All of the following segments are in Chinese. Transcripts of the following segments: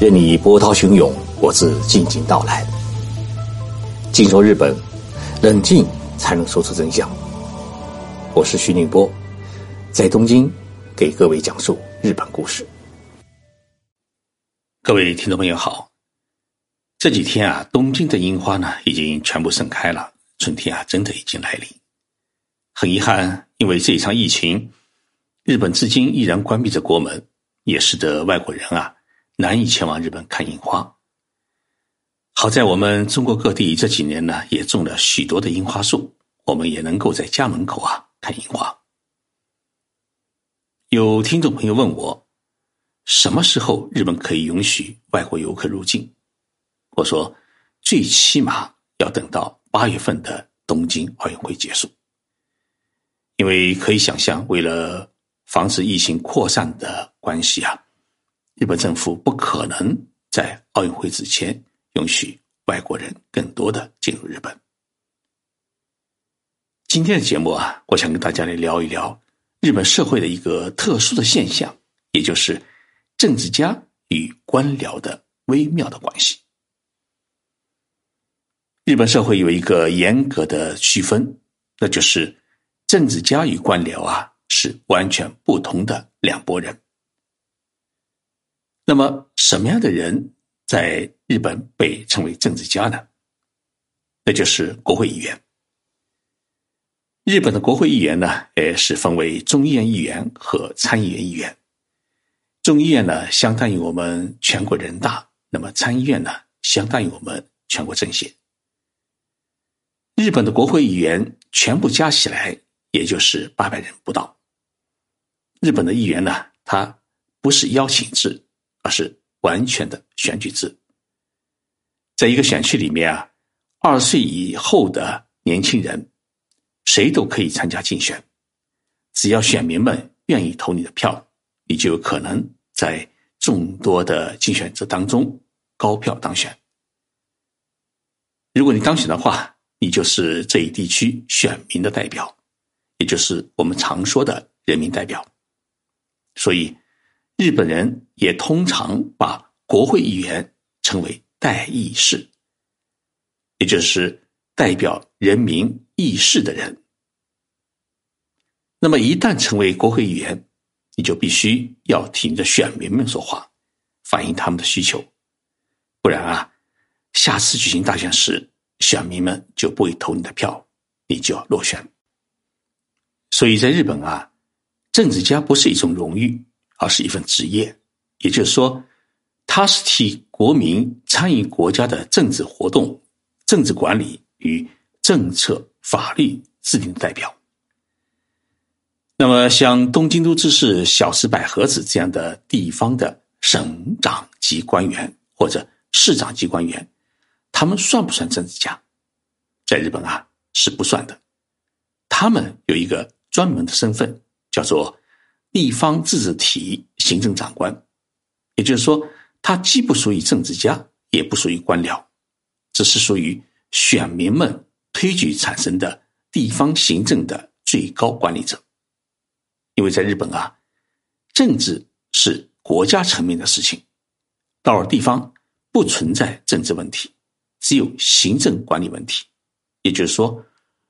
任你波涛汹涌，我自静静到来。静说日本，冷静才能说出真相。我是徐宁波，在东京给各位讲述日本故事。各位听众朋友好，这几天啊，东京的樱花呢已经全部盛开了，春天啊真的已经来临。很遗憾，因为这一场疫情，日本至今依然关闭着国门，也使得外国人啊。难以前往日本看樱花。好在我们中国各地这几年呢，也种了许多的樱花树，我们也能够在家门口啊看樱花。有听众朋友问我，什么时候日本可以允许外国游客入境？我说，最起码要等到八月份的东京奥运会结束，因为可以想象，为了防止疫情扩散的关系啊。日本政府不可能在奥运会之前允许外国人更多的进入日本。今天的节目啊，我想跟大家来聊一聊日本社会的一个特殊的现象，也就是政治家与官僚的微妙的关系。日本社会有一个严格的区分，那就是政治家与官僚啊是完全不同的两拨人。那么，什么样的人在日本被称为政治家呢？那就是国会议员。日本的国会议员呢，也，是分为众议院议员和参议院议员。众议院呢，相当于我们全国人大；那么参议院呢，相当于我们全国政协。日本的国会议员全部加起来，也就是八百人不到。日本的议员呢，他不是邀请制。是完全的选举制，在一个选区里面啊，二十岁以后的年轻人，谁都可以参加竞选，只要选民们愿意投你的票，你就有可能在众多的竞选者当中高票当选。如果你当选的话，你就是这一地区选民的代表，也就是我们常说的人民代表。所以。日本人也通常把国会议员称为代议士，也就是代表人民议事的人。那么，一旦成为国会议员，你就必须要替你的选民们说话，反映他们的需求，不然啊，下次举行大选时，选民们就不会投你的票，你就要落选。所以在日本啊，政治家不是一种荣誉。而是一份职业，也就是说，他是替国民参与国家的政治活动、政治管理与政策法律制定的代表。那么，像东京都知事小池百合子这样的地方的省长级官员或者市长级官员，他们算不算政治家？在日本啊，是不算的。他们有一个专门的身份，叫做。地方自治体行政长官，也就是说，他既不属于政治家，也不属于官僚，只是属于选民们推举产生的地方行政的最高管理者。因为在日本啊，政治是国家层面的事情，到了地方不存在政治问题，只有行政管理问题。也就是说，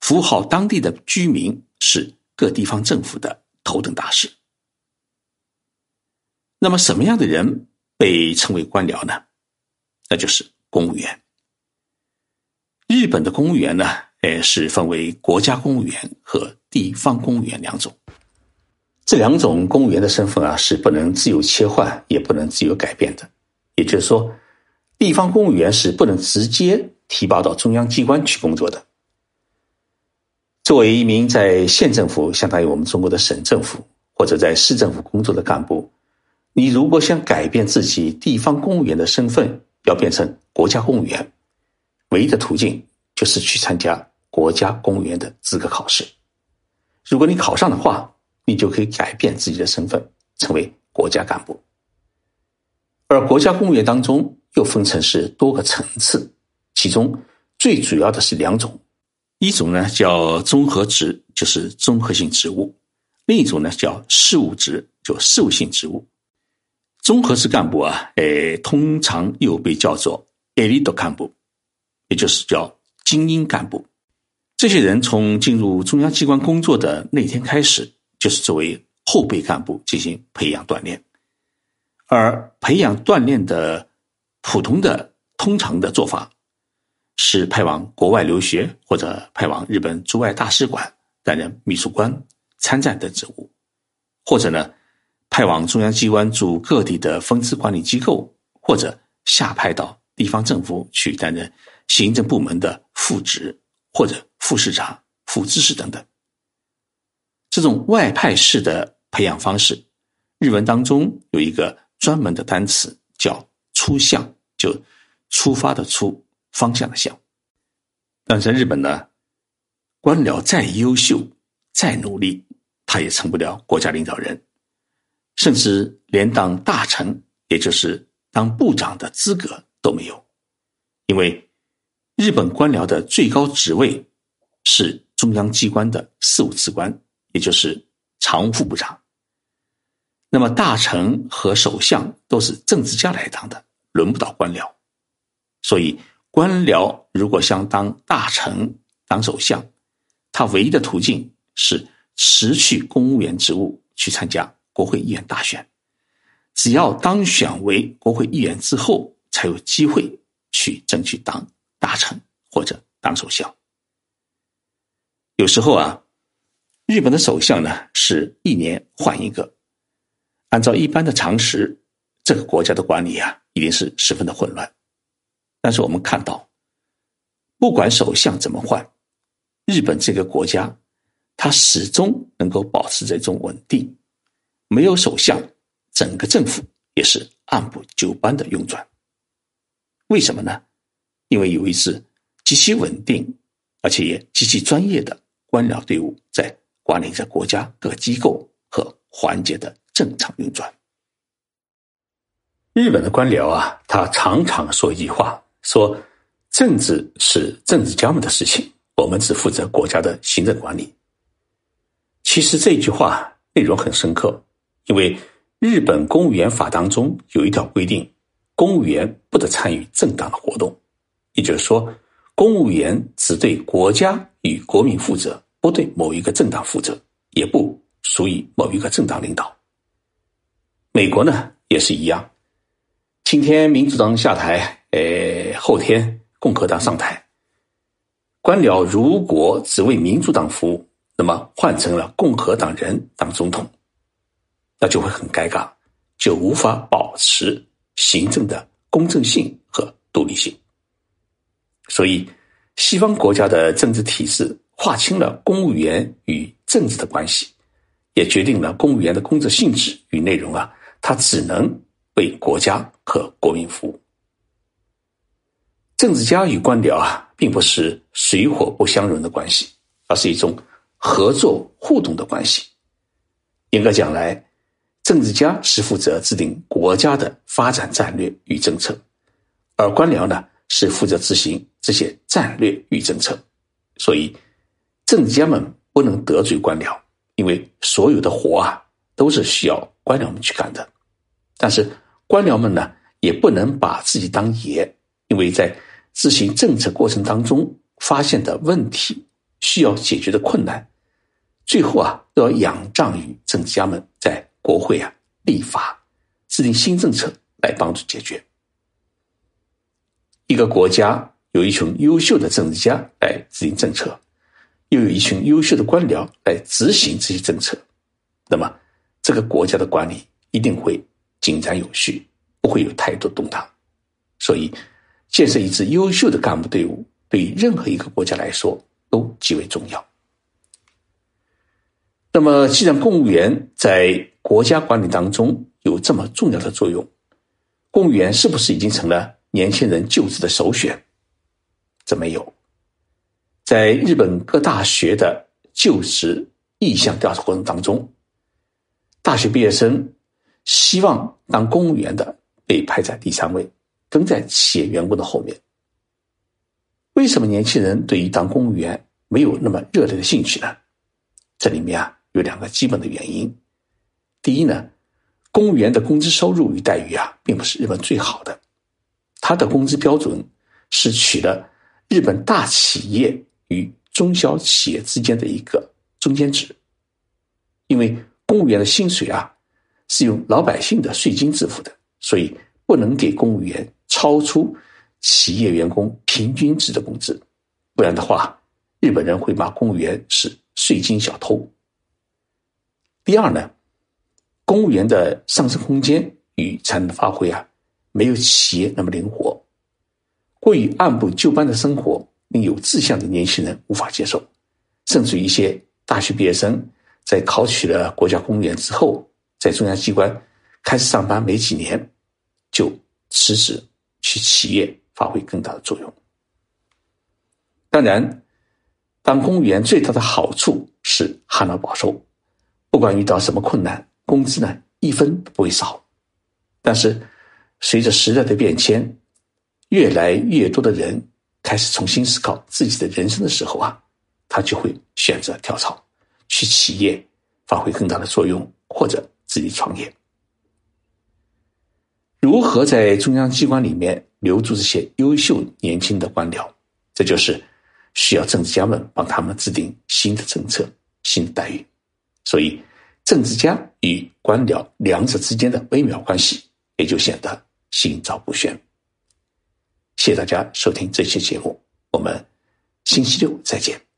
服务好当地的居民是各地方政府的头等大事。那么，什么样的人被称为官僚呢？那就是公务员。日本的公务员呢，哎，是分为国家公务员和地方公务员两种。这两种公务员的身份啊，是不能自由切换，也不能自由改变的。也就是说，地方公务员是不能直接提拔到中央机关去工作的。作为一名在县政府，相当于我们中国的省政府或者在市政府工作的干部。你如果想改变自己地方公务员的身份，要变成国家公务员，唯一的途径就是去参加国家公务员的资格考试。如果你考上的话，你就可以改变自己的身份，成为国家干部。而国家公务员当中又分成是多个层次，其中最主要的是两种，一种呢叫综合职，就是综合性职务；另一种呢叫事务职，就事务性职务。综合式干部啊，诶，通常又被叫做 elite 干部，也就是叫精英干部。这些人从进入中央机关工作的那天开始，就是作为后备干部进行培养锻炼。而培养锻炼的普通的、通常的做法，是派往国外留学，或者派往日本驻外大使馆担任秘书官、参赞等职务，或者呢，派往中央机关驻各地的分支管理机构，或者下派到地方政府去担任行政部门的副职。或者副市长、副知事等等，这种外派式的培养方式，日文当中有一个专门的单词叫“出向”，就出发的出，方向的向。但在日本呢，官僚再优秀、再努力，他也成不了国家领导人，甚至连当大臣，也就是当部长的资格都没有，因为。日本官僚的最高职位是中央机关的事务次官，也就是常务副部长。那么大臣和首相都是政治家来当的，轮不到官僚。所以官僚如果想当大臣、当首相，他唯一的途径是辞去公务员职务，去参加国会议员大选。只要当选为国会议员之后，才有机会去争取当。大臣或者当首相，有时候啊，日本的首相呢是一年换一个。按照一般的常识，这个国家的管理啊一定是十分的混乱。但是我们看到，不管首相怎么换，日本这个国家它始终能够保持这种稳定。没有首相，整个政府也是按部就班的运转。为什么呢？因为有一支极其稳定，而且也极其专业的官僚队伍在管理着国家各机构和环节的正常运转。日本的官僚啊，他常常说一句话：说政治是政治家们的事情，我们只负责国家的行政管理。其实这句话内容很深刻，因为日本公务员法当中有一条规定，公务员不得参与政党的活动。也就是说，公务员只对国家与国民负责，不对某一个政党负责，也不属于某一个政党领导。美国呢也是一样，今天民主党下台，呃，后天共和党上台，官僚如果只为民主党服务，那么换成了共和党人当总统，那就会很尴尬，就无法保持行政的公正性和独立性。所以，西方国家的政治体制划清了公务员与政治的关系，也决定了公务员的工作性质与内容啊，他只能为国家和国民服务。政治家与官僚啊，并不是水火不相容的关系，而是一种合作互动的关系。严格讲来，政治家是负责制定国家的发展战略与政策，而官僚呢？是负责执行这些战略与政策，所以政治家们不能得罪官僚，因为所有的活啊都是需要官僚们去干的。但是官僚们呢，也不能把自己当爷，因为在执行政策过程当中发现的问题、需要解决的困难，最后啊都要仰仗于政治家们在国会啊立法、制定新政策来帮助解决。一个国家有一群优秀的政治家来制定政策，又有一群优秀的官僚来执行这些政策，那么这个国家的管理一定会井然有序，不会有太多动荡。所以，建设一支优秀的干部队伍，对于任何一个国家来说都极为重要。那么，既然公务员在国家管理当中有这么重要的作用，公务员是不是已经成了？年轻人就职的首选，这没有。在日本各大学的就职意向调查过程当中，大学毕业生希望当公务员的被排在第三位，跟在企业员工的后面。为什么年轻人对于当公务员没有那么热烈的兴趣呢？这里面啊有两个基本的原因。第一呢，公务员的工资收入与待遇啊，并不是日本最好的。他的工资标准是取了日本大企业与中小企业之间的一个中间值。因为公务员的薪水啊，是用老百姓的税金支付的，所以不能给公务员超出企业员工平均值的工资，不然的话，日本人会骂公务员是税金小偷。第二呢？公务员的上升空间与才能发挥啊，没有企业那么灵活。过于按部就班的生活，令有志向的年轻人无法接受，甚至一些大学毕业生在考取了国家公务员之后，在中央机关开始上班没几年，就辞职去企业发挥更大的作用。当然，当公务员最大的好处是旱涝保收，不管遇到什么困难。工资呢，一分都不会少。但是，随着时代的变迁，越来越多的人开始重新思考自己的人生的时候啊，他就会选择跳槽，去企业发挥更大的作用，或者自己创业。如何在中央机关里面留住这些优秀年轻的官僚？这就是需要政治家们帮他们制定新的政策、新的待遇。所以。政治家与官僚两者之间的微妙关系，也就显得心照不宣。谢谢大家收听这期节目，我们星期六再见。